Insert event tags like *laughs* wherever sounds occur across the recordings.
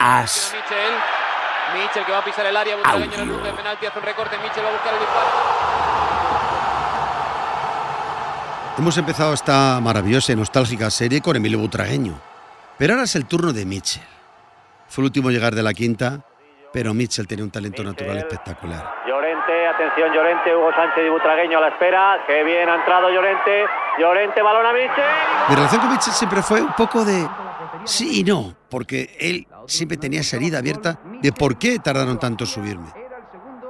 as. Michel. Michel que va a pisar el área. Butragueño en el punto de penalti. Hace un recorte. Michel va a buscar el disparo. Hemos empezado esta maravillosa y nostálgica serie con Emilio Butragueño. Pero ahora es el turno de Mitchell. Fue el último llegar de la quinta, pero Mitchell tenía un talento natural espectacular. Llorente, atención Llorente, Hugo Sánchez y Butragueño a la espera. Qué bien ha entrado Llorente. Llorente, balón a Michel. Mi relación con Mitchell siempre fue un poco de sí y no, porque él siempre tenía esa herida abierta de por qué tardaron tanto en subirme.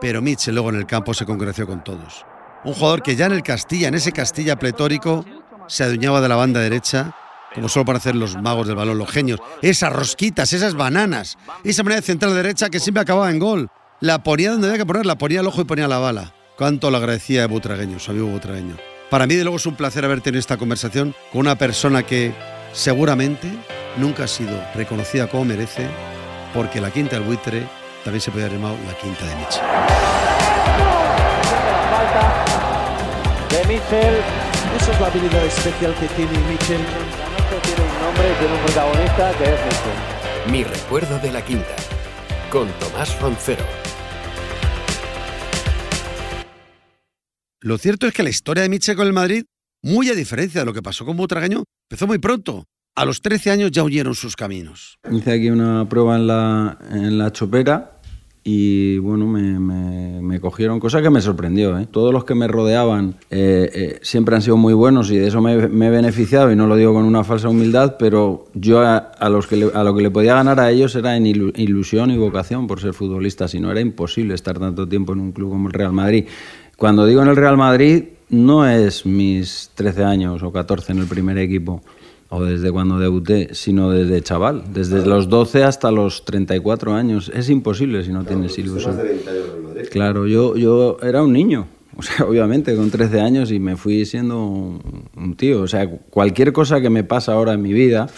Pero Mitchell luego en el campo se congració con todos. Un jugador que ya en el Castilla, en ese Castilla pletórico, se adueñaba de la banda derecha, como solo para hacer los magos del balón, los genios. Esas rosquitas, esas bananas, esa manera de central derecha que siempre acababa en gol. La ponía donde había que ponerla, ponía el ojo y ponía la bala. Cuánto lo agradecía a Butragueño, su amigo Butragueño. Para mí, de luego, es un placer haber tenido esta conversación con una persona que seguramente nunca ha sido reconocida como merece, porque la quinta del buitre también se podría haber llamado la quinta de Mitchell. Falta de Michel. Esa es la habilidad especial que tiene Mitchell. Tiene un protagonista que es Michel. Mi recuerdo de la quinta. Con Tomás Roncero. Lo cierto es que la historia de Mitchell con el Madrid, muy a diferencia de lo que pasó con Butragueño, empezó muy pronto. A los 13 años ya huyeron sus caminos. Hice aquí una prueba en la, en la chopera y bueno, me, me- cogieron, cosa que me sorprendió. ¿eh? Todos los que me rodeaban eh, eh, siempre han sido muy buenos y de eso me, me he beneficiado y no lo digo con una falsa humildad, pero yo a, los que le- a lo que le podía ganar a ellos era en ilu- ilusión y vocación por ser futbolista, si no era imposible estar tanto tiempo en un club como el Real Madrid. Cuando digo en el Real Madrid, no es mis 13 años o 14 en el primer equipo o desde cuando debuté, sino desde chaval, desde los 12 hasta los 34 años. Es imposible si no tienes ilusión. Claro, yo, yo era un niño, *laughs* o sea, obviamente con 13 años y me fui siendo un, un tío. O sea, cualquier cosa que me pasa ahora en mi vida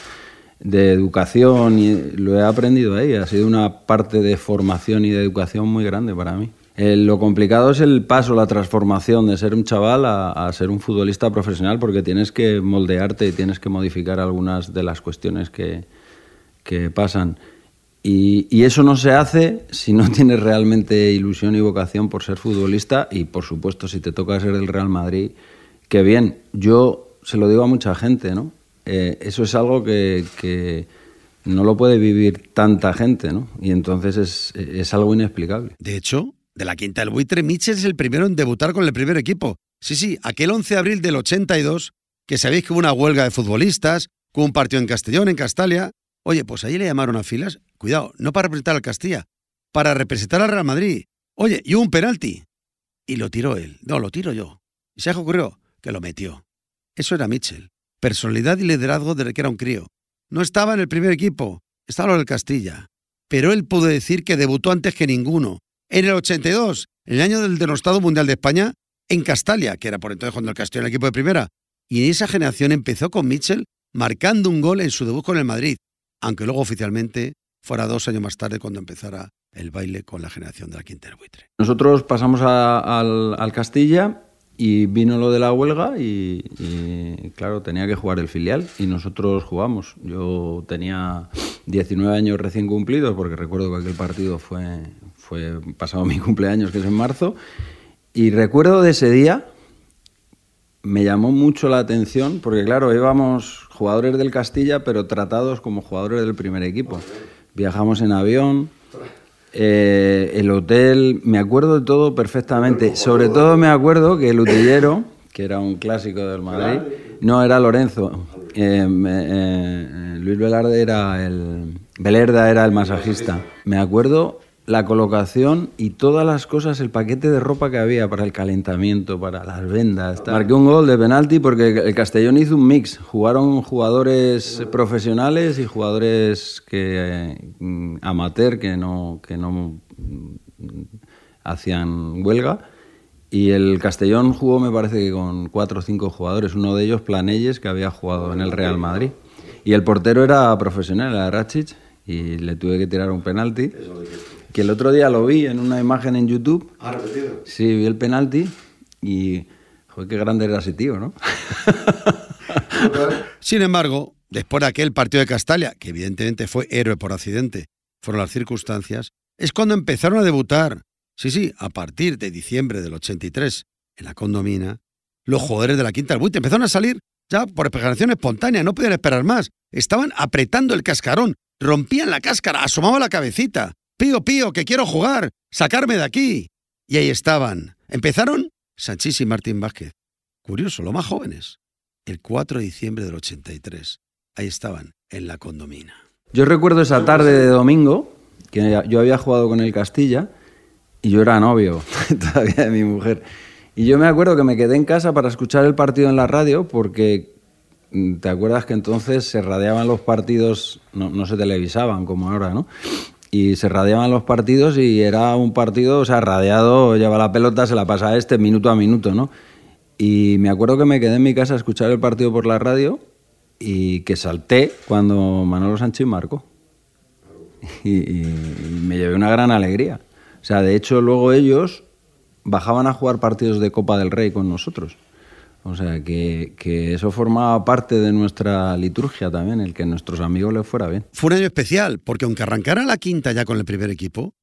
de educación, y lo he aprendido ahí, ha sido una parte de formación y de educación muy grande para mí. Eh, lo complicado es el paso, la transformación de ser un chaval a, ser un futbolista profesional, porque tienes que moldearte y tienes que modificar algunas de las cuestiones que, que pasan. Y, y eso no se hace si no *laughs* tienes realmente ilusión y vocación por ser futbolista y, por supuesto, si te toca ser del Real Madrid, que bien, yo se lo digo a mucha gente, ¿no? Eh, eso es algo que, que no lo puede vivir tanta gente, ¿no? Y entonces es, es algo inexplicable. De hecho, de la quinta del buitre, Mitchell es el primero en debutar con el primer equipo. Sí, sí, aquel 11 de abril del 82, que sabéis que hubo una huelga de futbolistas, hubo un partido en Castellón, en Castalia. Oye, pues ahí le llamaron a filas, cuidado, no para representar al Castilla, para representar al Real Madrid. Oye, y hubo un penalti. Y lo tiró él. No, lo tiro yo. ¿Y qué ocurrió? Que lo metió. Eso era Mitchell. Personalidad y liderazgo desde que era un crío. No estaba en el primer equipo, estaba en el Castilla. Pero él pudo decir que debutó antes que ninguno. En el 82, en el año del denostado Mundial de España, en Castalia, que era por entonces cuando el Castilla era el equipo de primera. Y en esa generación empezó con Mitchell marcando un gol en su debut con el Madrid, aunque luego oficialmente fuera dos años más tarde cuando empezara el baile con la generación de la Quinta del Buitre. Nosotros pasamos al, Castilla y vino lo de la huelga y, y, claro, tenía que jugar el filial y nosotros jugamos. Yo tenía 19 años recién cumplidos porque recuerdo que aquel partido fue, fue pasado *laughs* mi cumpleaños, que es en marzo, y recuerdo de ese día, me llamó mucho la atención porque claro, íbamos jugadores del Castilla pero tratados como jugadores del primer equipo. Viajamos en avión, eh, el hotel, me acuerdo de todo perfectamente. Sobre todo me acuerdo que el utillero, que era un clásico del Madrid, no era Lorenzo. eh, me- eh, Luis Velarde era el. Velerda era el masajista. Me acuerdo la colocación y todas las cosas, el paquete de ropa que había para el calentamiento, para las vendas. tal. Marqué un gol de penalti porque el Castellón hizo un mix. Jugaron jugadores profesionales y jugadores que mm, amateur que no, que no hacían huelga. Y el Castellón jugó, me parece que con cuatro o cinco jugadores. Uno de ellos, Planelles, que había jugado en el Real Madrid. Y el portero era profesional, era Rachic, y le tuve que tirar un penalti. Que el otro día lo vi en una imagen en YouTube. ¿Ha repetido? Sí, vi el penalti y. Joder, qué grande era ese tío, ¿no? *laughs* Sin embargo, después de aquel partido de Castalia, que evidentemente fue héroe por accidente, fueron las circunstancias, es cuando empezaron a debutar. Sí, sí, a partir de diciembre del 83, en la condomina, los jugadores de la Quinta del Buitre empezaron a salir ya por explicación espontánea, no podían esperar más. Estaban apretando el cascarón, rompían la cáscara, asomaba la cabecita. Pío, pío, que quiero jugar, sacarme de aquí. Y ahí estaban. Empezaron Sanchís y Martín Vázquez. Curioso, lo más jóvenes. El 4 de diciembre del 83. Ahí estaban, en la condomina. Yo recuerdo esa tarde de domingo, que yo había jugado con el Castilla y yo era novio *laughs* todavía de mi mujer. Y yo me acuerdo que me quedé en casa para escuchar el partido en la radio porque mm, te acuerdas que entonces se radiaban los partidos, no, no se televisaban como ahora, ¿no? Y se radiaban los partidos y era un partido, o sea, radiado, lleva la pelota, se la pasa a este minuto a minuto, ¿no? Y me acuerdo que me quedé en mi casa a escuchar el partido por la radio y que salté cuando Manolo Sánchez marcó. *laughs* Y, me llevé una gran alegría. O sea, de hecho, luego ellos bajaban a jugar partidos de Copa del Rey con nosotros. O sea, que, que, eso formaba parte de nuestra liturgia también, el que a nuestros amigos les fuera bien. Fue un año especial, porque aunque arrancara la quinta ya con el primer equipo,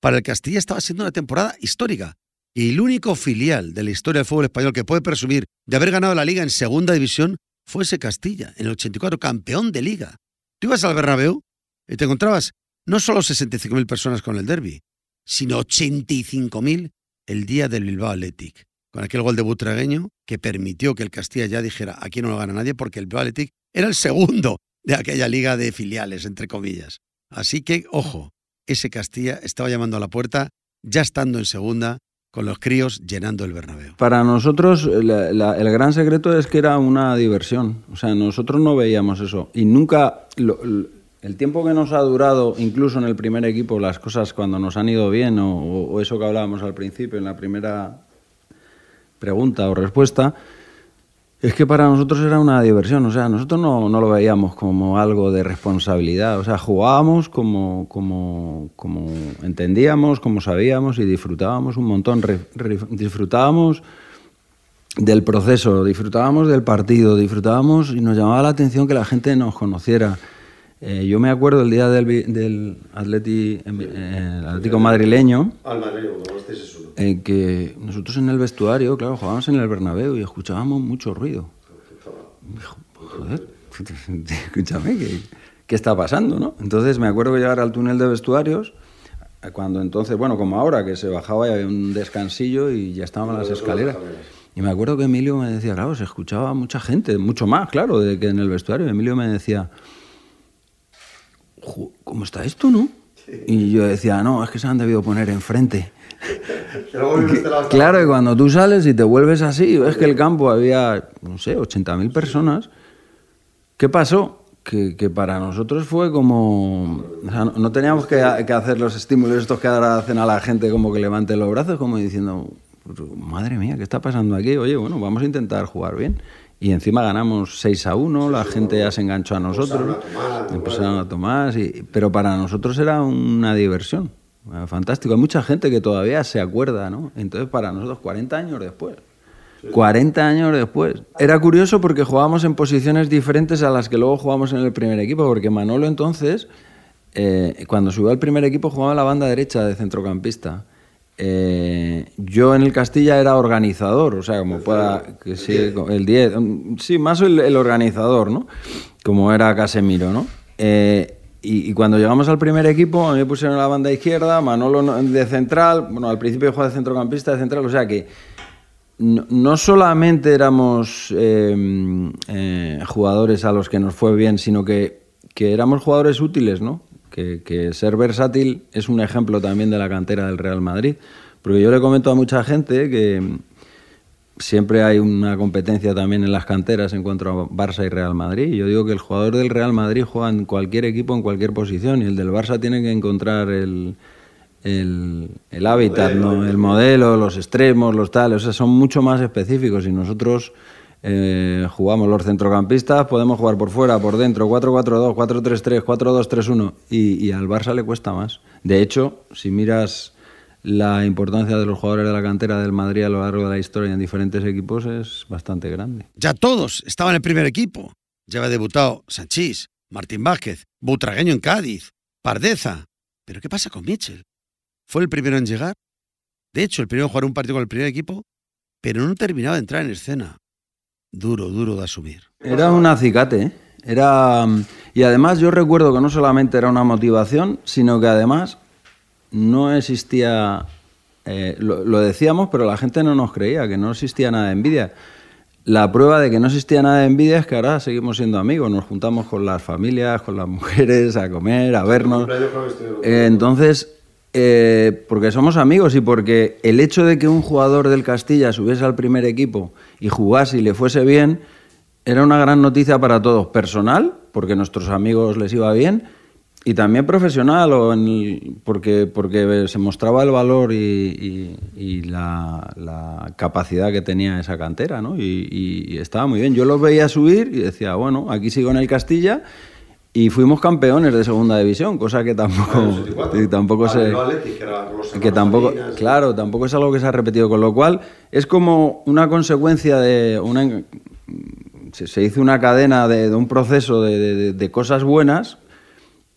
para el Castilla estaba siendo una temporada histórica. Y el único filial de la historia del fútbol español que puede presumir de haber ganado la liga en segunda división fue ese Castilla, en el 84, campeón de liga. Tú ibas al Bernabéu y te encontrabas no solo 65.000 personas con el derby, sino 85.000 el día del Bilbao Athletic con aquel gol de Butragueño que permitió que el Castilla ya dijera aquí no lo gana nadie porque el Bilbao era el segundo de aquella liga de filiales, entre comillas. Así que, ojo, ese Castilla estaba llamando a la puerta ya estando en segunda con los críos llenando el Bernabéu. Para nosotros el gran secreto es que era una diversión. O sea, nosotros no veíamos eso. Y nunca... el tiempo que nos ha durado, incluso en el primer equipo, las cosas cuando nos han ido bien, o, o eso que hablábamos al principio, en la primera pregunta o respuesta, es que para nosotros era una diversión, o sea, nosotros no, no lo veíamos como algo de responsabilidad, o sea, jugábamos como, como, como entendíamos, como sabíamos y disfrutábamos un montón, disfrutábamos del proceso, disfrutábamos del partido, disfrutábamos y nos llamaba la atención que la gente nos conociera. Eh, yo me acuerdo el día del, del Atleti, eh, Atlético madrileño. Al madrileño, en que nosotros en el vestuario, claro, jugábamos en el Bernabéu y escuchábamos mucho ruido. Joder, *laughs* escúchame, ¿qué, ¿qué, está pasando, no? Entonces me acuerdo que llegar al túnel de vestuarios, cuando entonces, bueno, como ahora, que se bajaba y había un descansillo y ya estaban las escaleras. Y me acuerdo que Emilio me decía, claro, se escuchaba mucha gente, mucho más, claro, de que en el vestuario. Emilio me decía, ¿cómo está esto, no? Y yo decía, no, es que se han debido poner enfrente *laughs* claro, y cuando tú sales y te vuelves así, ves que el campo había, no sé, 80.000 personas. ¿Qué pasó? Que, que, para nosotros fue como... O sea, no, teníamos que, que, hacer los estímulos estos que ahora hacen a la gente como que levante los brazos, como diciendo, madre mía, ¿qué está pasando aquí? Oye, bueno, vamos a intentar jugar bien. Y encima ganamos 6 a 1, la gente ya se enganchó a nosotros, empezaron a tomar, pero para nosotros era una diversión. Ah, fantástico. Hay mucha gente que todavía se acuerda, ¿no? Entonces, para nosotros, 40 años después. 40 años después. Era curioso porque jugábamos en posiciones diferentes a las que luego jugamos en el primer equipo, porque Manolo entonces, eh, cuando subió al primer equipo, jugaba en la banda derecha de centrocampista. Eh, yo en el Castilla era organizador, o sea, como pueda, que sí, el 10, sí, más el, el, organizador, ¿no? Como era Casemiro, ¿no? Eh, y, cuando llegamos al primer equipo, a mí me pusieron la banda izquierda, Manolo de central, bueno, al principio jugaba de centrocampista, de central, o sea que no, solamente éramos em, eh, jugadores a los que nos fue bien, sino que, que éramos jugadores útiles, ¿no? Que, que, ser versátil es un ejemplo también de la cantera del Real Madrid. Porque yo le comento a mucha gente que, siempre hay una competencia también en las canteras en cuanto a Barça y Real Madrid. Yo digo que el jugador del Real Madrid juega en cualquier equipo, en cualquier posición, y el del Barça tiene que encontrar el, el, el hábitat, el, ¿no? el modelo, los extremos, los tales. O sea, son mucho más específicos y nosotros eh, jugamos los centrocampistas, podemos jugar por fuera, por dentro, 4-4-2, 4-3-3, 4-2-3-1 y, y al Barça le cuesta más. De hecho, si miras la importancia de los jugadores de la cantera del Madrid a lo largo de la historia en diferentes equipos es bastante grande. Ya todos estaban en el primer equipo. Ya había debutado Sanchís, Martín Vázquez, Butragueño en Cádiz, Pardeza. ¿Pero qué pasa con Mitchell? Fue el primero en llegar. De hecho, el primero en jugar un partido con el primer equipo, pero no terminaba de entrar en escena. Duro, duro de asumir. Era un acicate, ¿eh? Era... Y además yo recuerdo que no solamente era una motivación, sino que además no existía... eh, lo, lo decíamos, pero la gente no nos creía, que no existía nada de envidia. La prueba de que no existía nada de envidia es que ahora seguimos siendo amigos, nos juntamos con las familias, con las *laughs* mujeres, a comer, a vernos. Eh, entonces, eh, porque somos amigos y porque el hecho de que un jugador del Castilla subiese al primer equipo y jugase y le fuese bien, era una gran noticia para todos. Personal, porque a nuestros amigos les iba bien, y también profesional, o porque, porque se mostraba el valor y, la, capacidad que tenía esa cantera, ¿no? Y, y- y estaba muy bien. Yo los veía subir y decía, bueno, aquí sigo en el Castilla. Y fuimos campeones de segunda división, cosa que tampoco, y tampoco se que tampoco claro tampoco es algo que se ha repetido con lo cual es como una consecuencia de una se, se hizo una cadena de, de un proceso de, de- de cosas buenas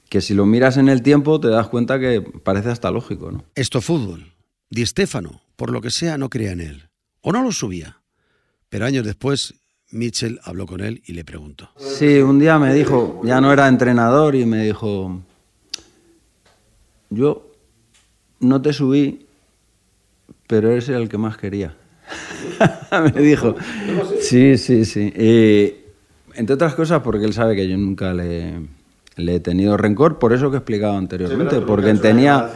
que si lo miras en el tiempo te das cuenta que parece hasta lógico ¿no? Esto fútbol. Di Stéfano, por lo que sea, no creía en él. O no lo subía. Pero años después, Mitchell habló con él y le preguntó. Sí, un día me dijo, ya no era entrenador, y me dijo, yo no te subí, pero eres el que más quería. *laughs* me dijo, sí, sí, sí. Y, entre otras cosas porque él sabe que yo nunca le, le he tenido rencor, por eso que he explicado anteriormente, porque tenía,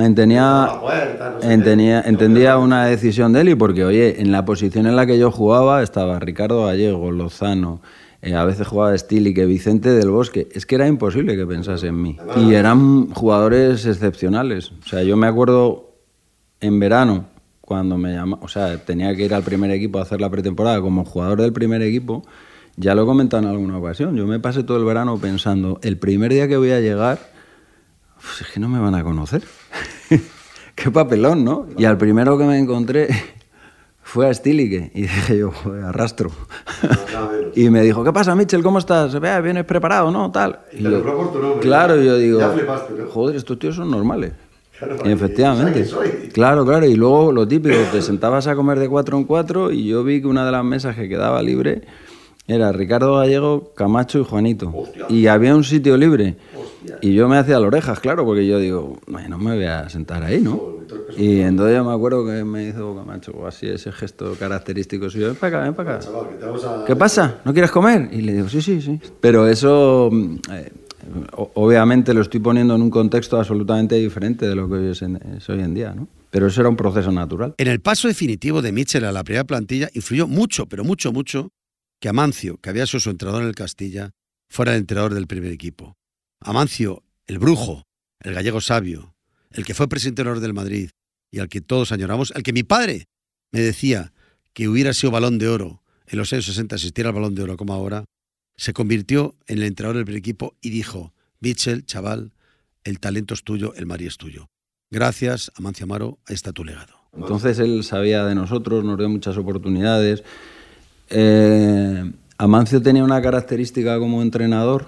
entendía, entendía, entendía una decisión de él y porque, oye, en la posición en la que yo jugaba estaba Ricardo Gallego, Lozano, eh, a veces jugaba Stili, que Vicente del Bosque. Es que era imposible que pensase en mí. Y eran jugadores excepcionales. O sea, yo me acuerdo en verano, cuando me llama, o sea, tenía que ir al primer equipo a hacer la pretemporada como jugador del primer equipo, ya lo he comentado en alguna ocasión. Yo me pasé todo el verano pensando, el primer día que voy a llegar, pues es que no me van a conocer. *laughs* Qué papelón, ¿no? Y al primero que me encontré *laughs* fue a Stilique y dije yo, joder, arrastro. *laughs* y me dijo, ¿qué pasa, Mitchell? ¿Cómo estás? Ve, ¿Vienes preparado, no? Tal. Y yo, claro, yo digo, joder, estos tíos son normales. Y efectivamente. Claro, claro. Y luego lo típico, te sentabas a comer de cuatro en cuatro y yo vi que una de las mesas que quedaba libre era Ricardo Gallego, Camacho y Juanito. Y había un sitio libre. Y yo me hacía las orejas, claro, porque yo digo, "Ay, no me voy a sentar ahí, ¿no? Y entonces yo me acuerdo que me hizo Camacho así ese gesto característico suyo, ven para acá, ven para acá. ¿Qué pasa? ¿No quieres comer? Y le digo, sí, sí, sí. Pero eso, mm, eh, obviamente lo estoy poniendo en un contexto absolutamente diferente de lo que hoy es, en- es hoy en día, ¿no? Pero eso era un proceso natural. En el paso definitivo de Mitchell a la primera plantilla influyó mucho, pero mucho, mucho, que Amancio, que había sido su entrenador en el Castilla, fuera el entrenador del primer equipo. Amancio, el brujo, el gallego sabio, el que fue presidente del Madrid y al que todos añoramos, al que mi padre me decía que hubiera sido balón de oro en los años 60, existiera el balón de oro como ahora, se convirtió en el entrenador del primer equipo y dijo, Mitchell, chaval, el talento es tuyo, el Madrid es tuyo. Gracias, Amancio Amaro, ahí está tu legado. Entonces él sabía de nosotros, nos dio muchas oportunidades. Eh, Amancio tenía una característica como entrenador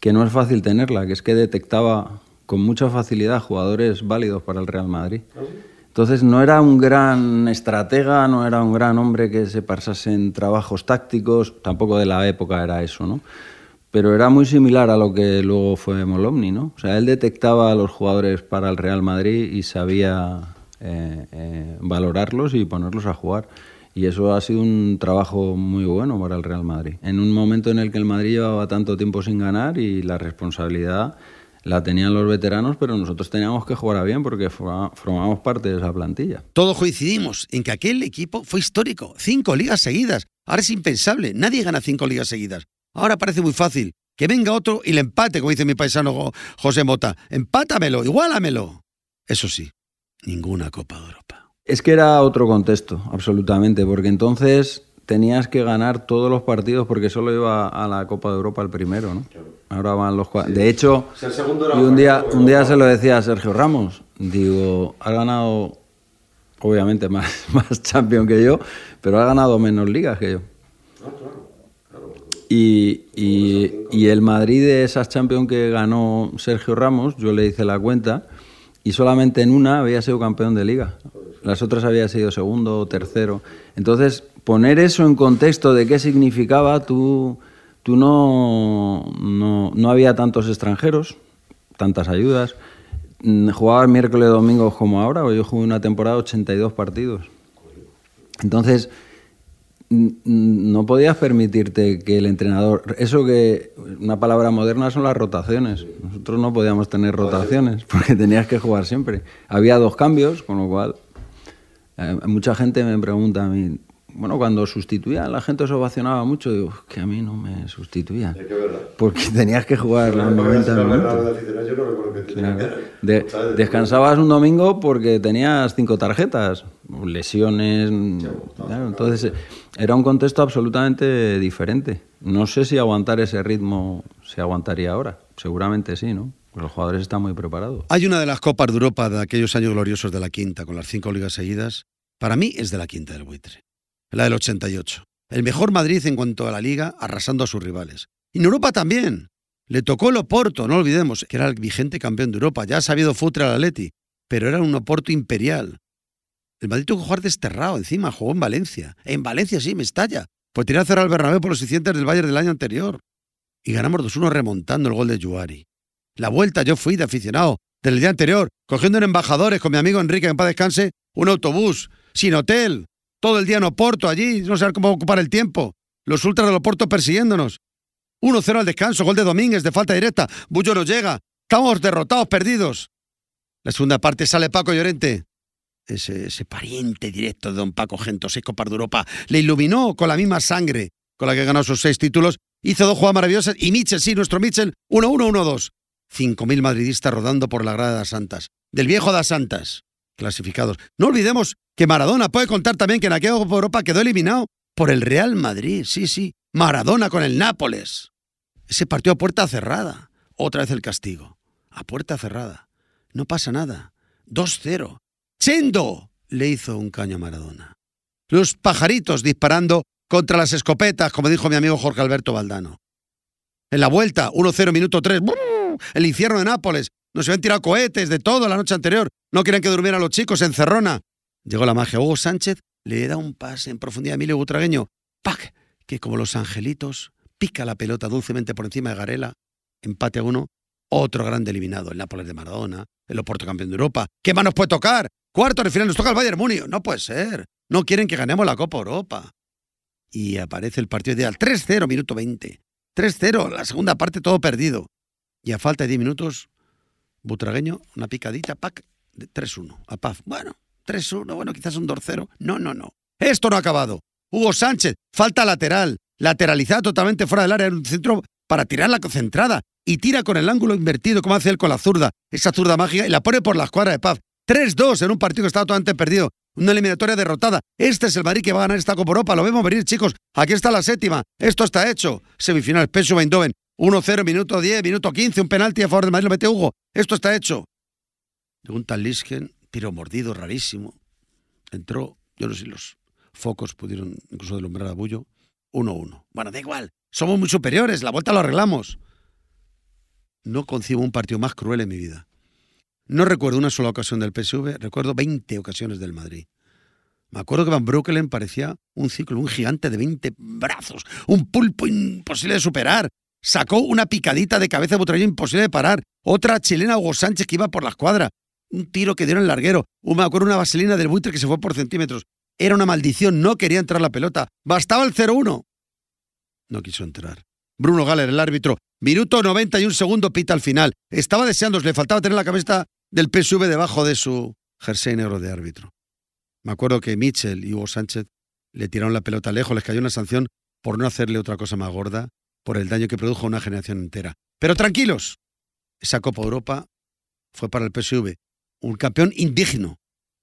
que no es fácil tenerla, que es que detectaba con mucha facilidad jugadores válidos para el Real Madrid. Entonces no era un gran estratega, no era un gran hombre que se pasase en trabajos tácticos, tampoco de la época era eso, ¿no? Pero era muy similar a lo que luego fue Molomni, ¿no? O sea, él detectaba a los jugadores para el Real Madrid y sabía eh, eh, valorarlos y ponerlos a jugar. Y eso ha sido un trabajo muy bueno para el Real Madrid. En un momento en el que el Madrid llevaba tanto tiempo sin ganar y la responsabilidad la tenían los veteranos, pero nosotros teníamos que jugar a bien porque forma- formábamos parte de esa plantilla. Todos coincidimos en que aquel equipo fue histórico. Cinco ligas seguidas. Ahora es impensable. Nadie gana cinco ligas seguidas. Ahora parece muy fácil. Que venga otro y le empate, como dice mi paisano Jo- José Mota. Empátamelo, igualamelo. Eso sí, ninguna Copa de Europa. Es que era otro contexto, absolutamente, porque entonces tenías que ganar todos los partidos porque solo iba a la Copa de Europa el primero, ¿no? Ahora van los cuatro. De hecho, y un día, un día se lo decía a Sergio Ramos, digo, ha ganado, obviamente *laughs* más, más champion que yo, pero ha ganado menos ligas que yo. Y, y- y el Madrid de esas Champions que ganó Sergio Ramos, yo le hice la cuenta, y solamente en una había sido campeón de liga. Las otras había sido segundo o tercero. Entonces, poner eso en contexto de qué significaba, tú, tú no, no, no había tantos extranjeros, tantas ayudas. Mm, Jugabas miércoles y domingos como ahora, yo jugué una temporada 82 partidos. Entonces, no podías permitirte que el entrenador. Eso que. Una palabra moderna son las rotaciones. Nosotros no podíamos tener rotaciones porque tenías que jugar siempre. Había dos cambios, con lo cual. Eh, mucha gente me pregunta a mí. Bueno, cuando sustituían, la gente se ovacionaba mucho. Digo, "Es que a mí no me sustituían. Porque tenías que jugar los 90 minutos. De- descansabas un domingo porque tenías cinco tarjetas, lesiones. claro, entonces eh, era un contexto absolutamente diferente. No sé si aguantar ese ritmo se aguantaría ahora. Seguramente sí, ¿no? Los jugadores están muy preparados. Hay una de las Copas de Europa de aquellos años gloriosos de la quinta, con las cinco ligas seguidas. Para mí es de la quinta del buitre. La del 88. El mejor Madrid en cuanto a la liga, arrasando a sus rivales. Y en Europa también. Le tocó el Oporto, no olvidemos, que era el vigente campeón de Europa. Ya ha sabido futre al Atleti, pero era un Oporto imperial. El Madrid tuvo que jugar desterrado encima, jugó en Valencia. En Valencia sí, me estalla. Pues tiró a cerrar el Bernabéu por los incidentes del Bayern del año anterior. Y ganamos 2-1 remontando el gol de Juari. La vuelta yo fui de aficionado del día anterior, cogiendo en embajadores con mi amigo Enrique, que en paz descanse, un autobús, sin hotel, todo el día en Oporto allí, no sé cómo ocupar el tiempo. Los ultras del Oporto persiguiéndonos. 1-0 al descanso, gol de Domínguez de falta directa. Bullo no llega. Estamos derrotados, perdidos. La segunda parte sale Paco Llorente. Ese, ese pariente directo de don Paco Gento, seis Copas de Europa. Le iluminó con la misma sangre con la que ganó sus seis títulos. Hizo dos jugadas maravillosas. Y Mitchell, sí, nuestro Mitchell, 1-1-1-2. 5.000 madridistas rodando por la grada de las Santas. Del viejo de las Santas. Clasificados. No olvidemos que Maradona puede contar también que en aquella Copa Europa quedó eliminado por el Real Madrid. Sí, sí. Maradona con el Nápoles. Ese partido a puerta cerrada. Otra vez el castigo. A puerta cerrada. No pasa nada. 2-0. Chendo le hizo un caño a Maradona. Los pajaritos disparando contra las escopetas, como dijo mi amigo Jorge Alberto Valdano. En la vuelta, 1-0, minuto 3. El infierno de Nápoles. Nos habían tirado cohetes de todo la noche anterior. No querían que durmieran los chicos en Cerrona. Llegó la magia. Hugo Sánchez le da un pase en profundidad a Emilio Butragueño. ¡Pac! Que como los angelitos, pica la pelota dulcemente por encima de Garela. Empate a uno. Otro grande eliminado. El Nápoles de Maradona. El Oporto campeón de Europa. ¿Qué más nos puede tocar? Cuarto de final nos toca el Bayern Múnich. No puede ser. No quieren que ganemos la Copa Europa. Y aparece el partido ideal. 3-0, minuto 20. 3-0, la segunda parte todo perdido. Y a falta de 10 minutos, Butragueño, una picadita, pack, de 3-1. A Paz. Bueno, 3-1, bueno, quizás un 2-0. No, no, no. Esto no ha acabado. Hugo Sánchez, falta lateral. Lateralizada totalmente fuera del área, en un centro para tirar la concentrada. Y tira con el ángulo invertido, como hace él con la zurda. Esa zurda mágica, y la pone por la escuadra de Paz. 3-2 en un partido que estaba totalmente perdido. Una eliminatoria derrotada. Este es el Madrid que va a ganar esta Copa Europa. Lo vemos venir, chicos. Aquí está la séptima. Esto está hecho. Semifinal, PSV Eindhoven. 1-0, minuto 10, minuto 15. Un penalti a favor del Madrid. Lo mete Hugo. Esto está hecho. Llegó un tal Lisken, tiro mordido, rarísimo. Entró, yo no sé si los focos pudieron incluso deslumbrar a Bullo. 1-1. Bueno, da igual. Somos muy superiores. La vuelta lo arreglamos. No concibo un partido más cruel en mi vida. No recuerdo una sola ocasión del PSV, recuerdo 20 ocasiones del Madrid. Me acuerdo que Van Breukelen parecía un ciclo, un gigante de 20 brazos, un pulpo imposible de superar. Sacó una picadita de cabeza de Butragueño imposible de parar. Otra chilena Hugo Sánchez que iba por la escuadra. Un tiro que dieron el larguero. Me acuerdo una vaselina del buitre que se fue por centímetros. Era una maldición, no quería entrar la pelota. Bastaba el 0-1. No quiso entrar. Bruno Galler, el árbitro. Minuto 91 segundo, pita al final. Estaba deseando, le faltaba tener la camiseta del PSV debajo de su jersey negro de árbitro. Me acuerdo que Mitchell y Hugo Sánchez le tiraron la pelota lejos, les cayó una sanción por no hacerle otra cosa más gorda, por el daño que produjo a una generación entera. Pero tranquilos, esa Copa Europa fue para el PSV un campeón indigno,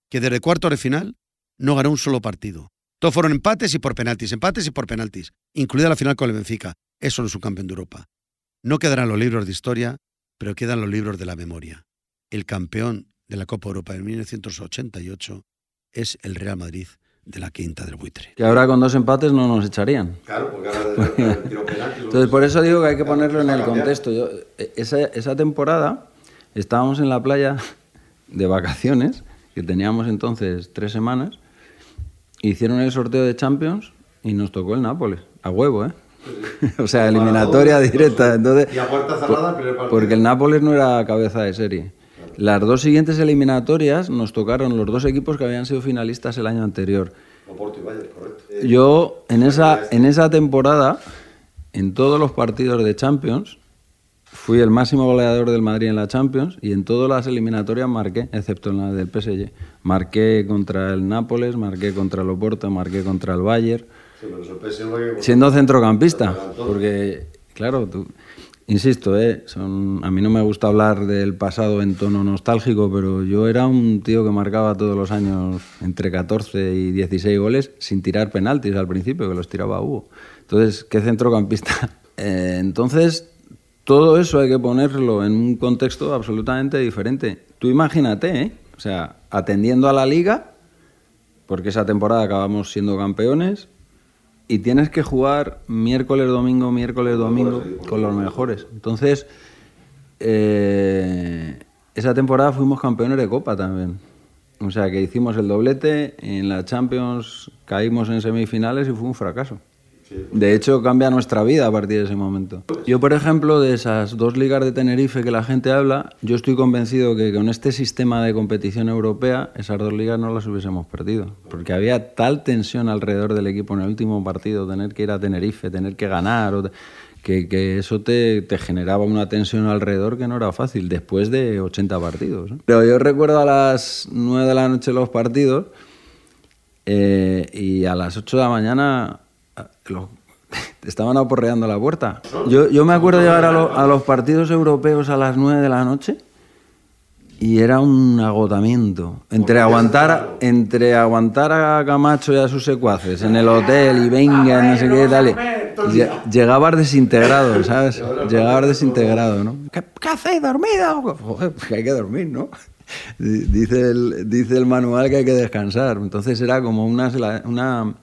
que desde cuarto de final no ganó un solo partido. Todos fueron empates y por penaltis, empates y por penaltis, incluida la final con el Benfica. Eso no es un campeón de Europa. No quedarán los libros de historia, pero quedan los libros de la memoria. El campeón de la Copa Europa en 1988 es el Real Madrid de la quinta del buitre. Que ahora con dos empates no nos echarían. Claro, porque ahora *laughs* Entonces, por eso digo que hay que ponerlo en el contexto. Yo, eh, esa, esa temporada estábamos en la playa *laughs* de vacaciones, que teníamos entonces tres semanas, hicieron el sorteo de Champions y nos tocó el Nápoles, a huevo, ¿eh? *laughs* o sea, eliminatoria directa. Entonces, Y a puerta cerrada, el primer partido. porque el Nápoles no era cabeza de serie. Las dos siguientes eliminatorias nos tocaron los dos equipos que habían sido finalistas el año anterior. Oporto y Bayern, correcto. Yo en esa, en esa temporada, en todos los partidos de Champions, fui el máximo goleador del Madrid en la Champions y en todas las eliminatorias marqué, excepto en la del PSG. Marqué contra el Nápoles, marqué contra el Oporto, marqué contra el Bayern, Sí, pero eso el que- siendo centrocampista, porque claro, tú, insisto, eh, son, a mí no me gusta hablar del pasado en tono nostálgico, pero yo era un tío que marcaba todos los años entre 14 y 16 goles sin tirar penaltis al principio, que los tiraba Hugo. Entonces, ¿qué centrocampista? *laughs* Eh, entonces, todo eso hay que ponerlo en un contexto absolutamente diferente. Tú imagínate, ¿eh? o sea, atendiendo a la liga, porque esa temporada acabamos siendo campeones, y tienes que jugar miércoles, domingo, miércoles, domingo con los mejores. Entonces, eh, esa temporada fuimos campeones de Copa también. O sea que hicimos el doblete, en la Champions caímos en semifinales y fue un fracaso. De hecho, cambia nuestra vida a partir de ese momento. Yo, por ejemplo, de esas dos ligas de Tenerife que la gente habla, yo estoy convencido que con este sistema de competición europea, esas dos ligas no las hubiésemos perdido. Porque había tal tensión alrededor del equipo en el último partido, tener que ir a Tenerife, tener que ganar, que, eso te, generaba una tensión alrededor que no era fácil, después de 80 partidos. Pero yo recuerdo a las 9 de la noche los partidos eh, y a las 8 de la mañana los- *laughs* estaban aporreando la puerta. Yo, yo me acuerdo llegar a, lo- a los partidos europeos a las 9 de la noche y era un agotamiento. Entre aguantar, entre aguantar a Camacho y a sus secuaces en el hotel y venga, no sé qué lle- Llegabas desintegrado, ¿sabes? Llegabas desintegrado, ¿no? ¿Qué, qué hacéis dormido? Joder, pues que hay que dormir, ¿no? *laughs* Di- Dice el, dice el manual que hay que descansar. Entonces era como una, una,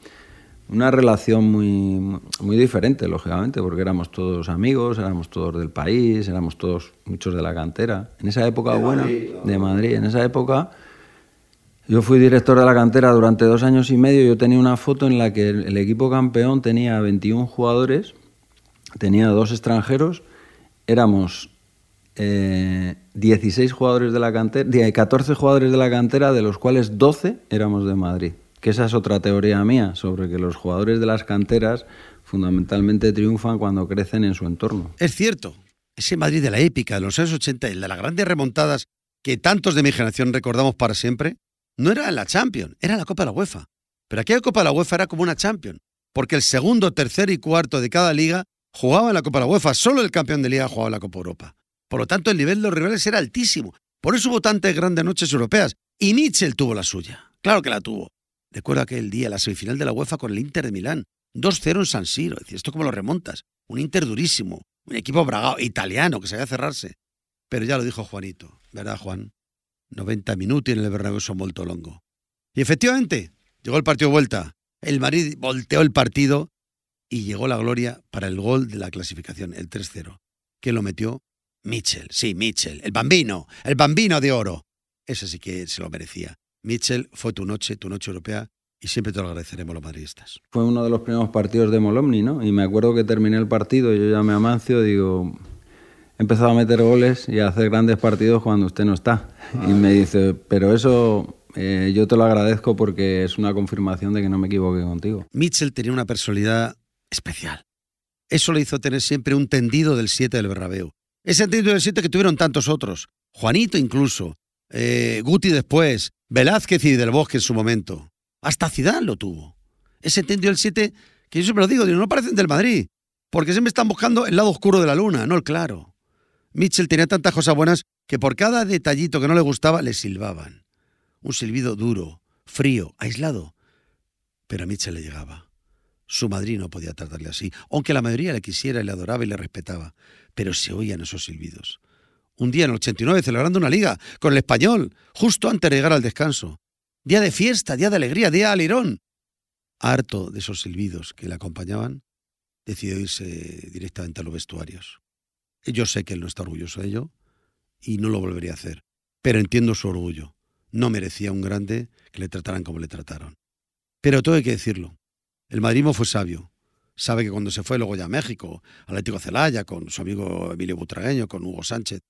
una relación muy, muy diferente, lógicamente, porque éramos todos amigos, éramos todos del país, éramos todos muchos de la cantera. En esa época buena, de Madrid, en esa época, yo fui director de la cantera durante dos años y medio. Yo tenía una foto en la que el, el equipo campeón tenía 21 jugadores, tenía dos extranjeros, éramos eh, 16 jugadores de la cantera, die- 14 jugadores de la cantera, de los cuales 12 éramos de Madrid. Que esa es otra teoría mía sobre que los jugadores de las canteras fundamentalmente triunfan cuando crecen en su entorno. Es cierto, ese Madrid de la épica, de los años 80, el de las grandes remontadas que tantos de mi generación recordamos para siempre, no era la Champions, era la Copa de la UEFA. Pero aquella Copa de la UEFA era como una Champions, porque el segundo, tercer y cuarto de cada liga jugaba en la Copa de la UEFA, solo el campeón de liga jugaba en la Copa Europa. Por lo tanto, el nivel de los rivales era altísimo. Por eso hubo tantas grandes noches europeas. Y Mitchell tuvo la suya. Claro que la tuvo. Recuerdo aquel día, la semifinal de la UEFA con el Inter de Milán. 2-0 en San Siro. Es ¿esto cómo lo remontas? Un Inter durísimo. Un equipo bragado, italiano, que sabía cerrarse. Pero ya lo dijo Juanito. ¿Verdad, Juan? 90 minutos en el Bernabéu son molto longo. Y efectivamente, llegó el partido de vuelta. El Madrid volteó el partido y llegó la gloria para el gol de la clasificación, el 3-0, que lo metió Mitchell. Sí, Mitchell, el bambino, el bambino de oro. Ese sí que se lo merecía. Mitchell fue tu noche, tu noche europea, y siempre te lo agradeceremos los madridistas. Fue uno de los primeros partidos de Molomni, ¿no? Y me acuerdo que terminé el partido, yo llamé a Mancio, digo, he empezado a meter goles y a hacer grandes partidos cuando usted no está. Y me dice, pero eso eh, yo te lo agradezco porque es una confirmación de que no me equivoqué contigo. Mitchell tenía una personalidad especial. Eso le hizo tener siempre un tendido del 7 del Bernabéu. Ese tendido del 7 que tuvieron tantos otros. Juanito incluso. Eh, Guti después. Velázquez y Del Bosque en su momento. Hasta Zidane lo tuvo. Ese tendido del 7 que yo siempre lo digo, digo, no parecen del Madrid. Porque siempre están buscando el lado oscuro de la luna, no el claro. Mitchell tenía tantas cosas buenas que por cada detallito que no le gustaba le silbaban. Un silbido duro, frío, aislado. Pero a Mitchell le llegaba. Su Madrid no podía tratarle así, aunque la mayoría le quisiera y le adoraba y le respetaba. Pero se oían esos silbidos. Un día en el 89, celebrando una liga con el español, justo antes de llegar al descanso. Día de fiesta, día de alegría, día de alirón. harto de esos silbidos que le acompañaban, decidió irse directamente a los vestuarios. Yo sé que él no está orgulloso de ello y no lo volvería a hacer, pero entiendo su orgullo. No merecía un grande que le trataran como le trataron. Pero todo hay que decirlo. El madrismo fue sabio. Sabe que cuando se fue luego ya a México, Atlético Celaya, con su amigo Emilio Butragueño, con Hugo Sánchez,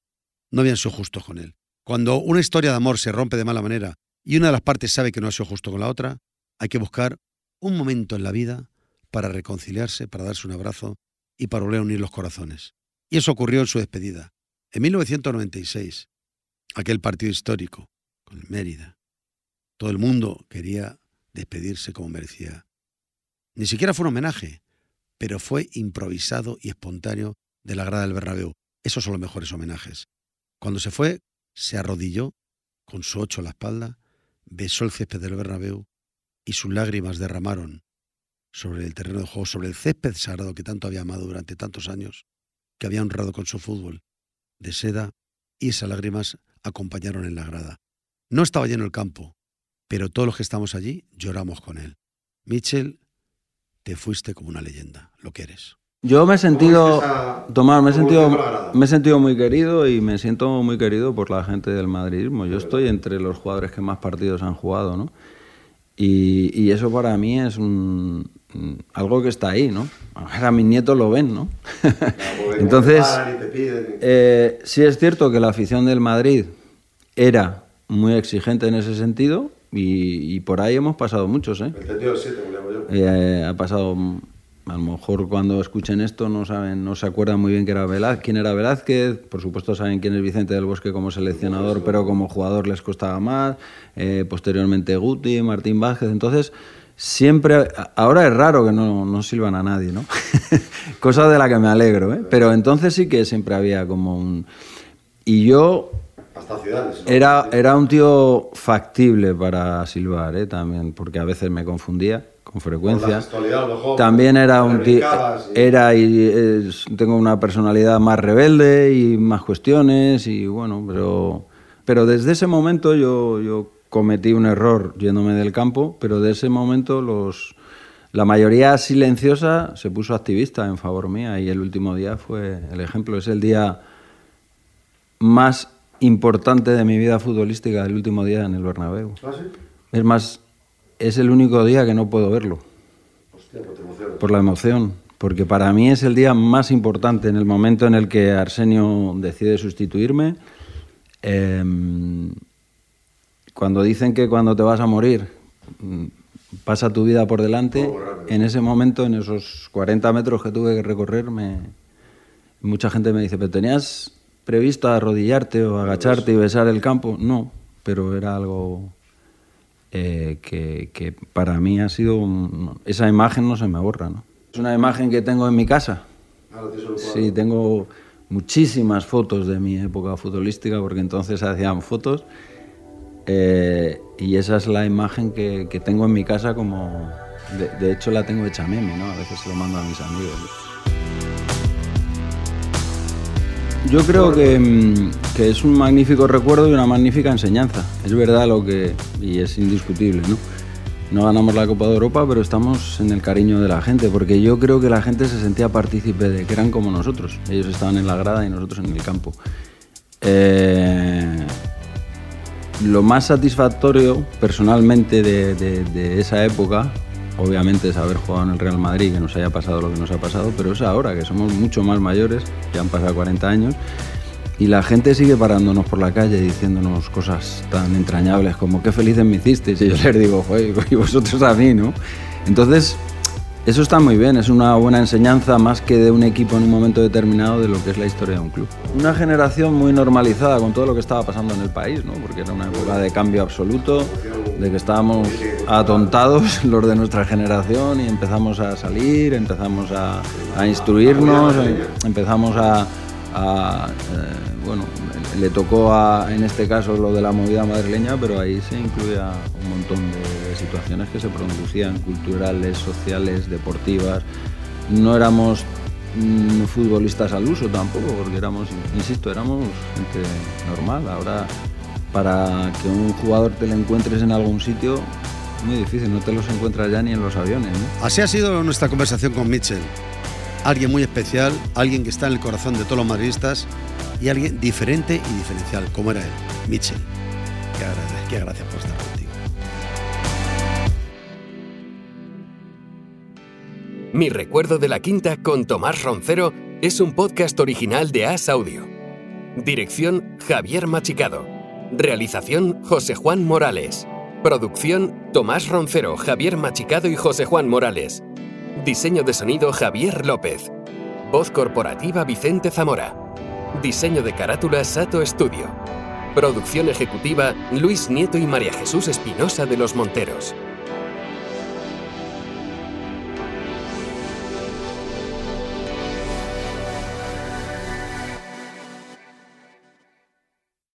no habían sido justos con él. Cuando una historia de amor se rompe de mala manera y una de las partes sabe que no ha sido justo con la otra, hay que buscar un momento en la vida para reconciliarse, para darse un abrazo y para volver a unir los corazones. Y eso ocurrió en su despedida. En 1996, aquel partido histórico con el Mérida, todo el mundo quería despedirse como merecía. Ni siquiera fue un homenaje, pero fue improvisado y espontáneo de la grada del Bernabéu. Esos son los mejores homenajes. Cuando se fue, se arrodilló con su ocho a la espalda, besó el césped del Bernabéu y sus lágrimas derramaron sobre el terreno de juego, sobre el césped sagrado que tanto había amado durante tantos años, que había honrado con su fútbol de seda, y esas lágrimas acompañaron en la grada. No estaba lleno el campo, pero todos los que estamos allí lloramos con él. Mitchell, te fuiste como una leyenda, lo que eres. Yo me he sentido, Tomás, me he sentido, me he sentido muy querido y me siento muy querido por la gente del madridismo. Yo estoy entre los jugadores que más partidos han jugado, ¿no? Y, y eso para mí es un, algo que está ahí, ¿no? Ahora mis nietos lo ven, ¿no? *laughs* Entonces, eh, sí es cierto que la afición del Madrid era muy exigente en ese sentido y, y por ahí hemos pasado muchos, ¿eh? Eh, ha pasado a lo mejor cuando escuchen esto no saben, no se acuerdan muy bien quién era Velázquez, quién era Velázquez, por supuesto saben quién es Vicente del Bosque como seleccionador, pero como jugador les costaba más, eh, posteriormente Guti, Martín Vázquez, entonces siempre, ahora es raro que no, no silban a nadie, ¿no? *laughs* Cosa de la que me alegro, ¿eh? Pero entonces sí que siempre había como un... Y yo era, era un tío factible para silbar, ¿eh? También, porque a veces me confundía con frecuencia. También era un tío, era y tengo una personalidad más rebelde y más cuestiones y bueno, pero pero desde ese momento yo, yo cometí un error yéndome del campo, pero de ese momento los la mayoría silenciosa se puso activista en favor mía y el último día fue el ejemplo, es el día más importante de mi vida futbolística, el último día en el Bernabéu. ¿Ah, es más es el único día que no puedo verlo. Hostia, pues por la emoción. Porque para mí es el día más importante en el momento en el que Arsenio decide sustituirme. Em, cuando dicen que cuando te vas a morir mm, pasa tu vida por delante, en ese momento, en esos 40 metros que tuve que recorrer, mucha gente me dice, ¿pero tenías previsto arrodillarte o agacharte y besar el campo? No, pero era algo eh, que, para mí ha sido... esa imagen no se me borra, ¿no? Es una imagen que tengo en mi casa. Ah, sí, tengo muchísimas fotos de mi época futbolística, porque entonces hacían fotos. Eh, y esa es la imagen que, tengo en mi casa como... De, de, hecho la tengo hecha meme, ¿no? A veces se lo mando a mis amigos. Yo creo mm, que, es un magnífico recuerdo y una magnífica enseñanza. Es verdad lo que, y es indiscutible, ¿no? No ganamos la Copa de Europa, pero estamos en el cariño de la gente, porque yo creo que la gente se sentía partícipe de que eran como nosotros. Ellos estaban en la grada y nosotros en el campo. Eh, lo más satisfactorio personalmente de esa época obviamente es haber jugado en el Real Madrid, que nos haya pasado lo que nos ha pasado, pero es ahora que somos mucho más mayores, ya han pasado 40 años, y la gente sigue parándonos por la calle diciéndonos cosas tan entrañables como qué felices me hicisteis, y yo les digo, y vosotros a mí, ¿no? Entonces, eso está muy bien, es una buena enseñanza más que de un equipo en un momento determinado de lo que es la historia de un club. Una generación muy normalizada con todo lo que estaba pasando en el país, ¿no? porque era una época de cambio absoluto, de que estábamos atontados *laughs* los de nuestra generación y empezamos a salir, empezamos a, instruirnos, empezamos a, eh, bueno, le tocó en este caso lo de la movida madrileña, pero ahí se incluía un montón de, situaciones que se producían, culturales, sociales, deportivas. No éramos mm, futbolistas al uso tampoco, porque éramos, insisto, éramos gente normal. Ahora, para que un jugador te lo encuentres en algún sitio, Muy difícil, no te los encuentras ya ni en los aviones. Así ha sido nuestra conversación con Mitchell. Alguien muy especial, alguien que está en el corazón de todos los madridistas y alguien diferente y diferencial, como era él, Mitchell. Qué, agra- qué gracias por estar contigo. Mi recuerdo de la quinta con Tomás Roncero es un podcast original de As Audio. Dirección Javier Machicado. Realización José Juan Morales. Producción Tomás Roncero, Javier Machicado y José Juan Morales. Diseño de sonido Javier López. Voz corporativa Vicente Zamora. Diseño de carátula Sato Studio. Producción ejecutiva Luis Nieto y María Jesús Espinosa de los Monteros.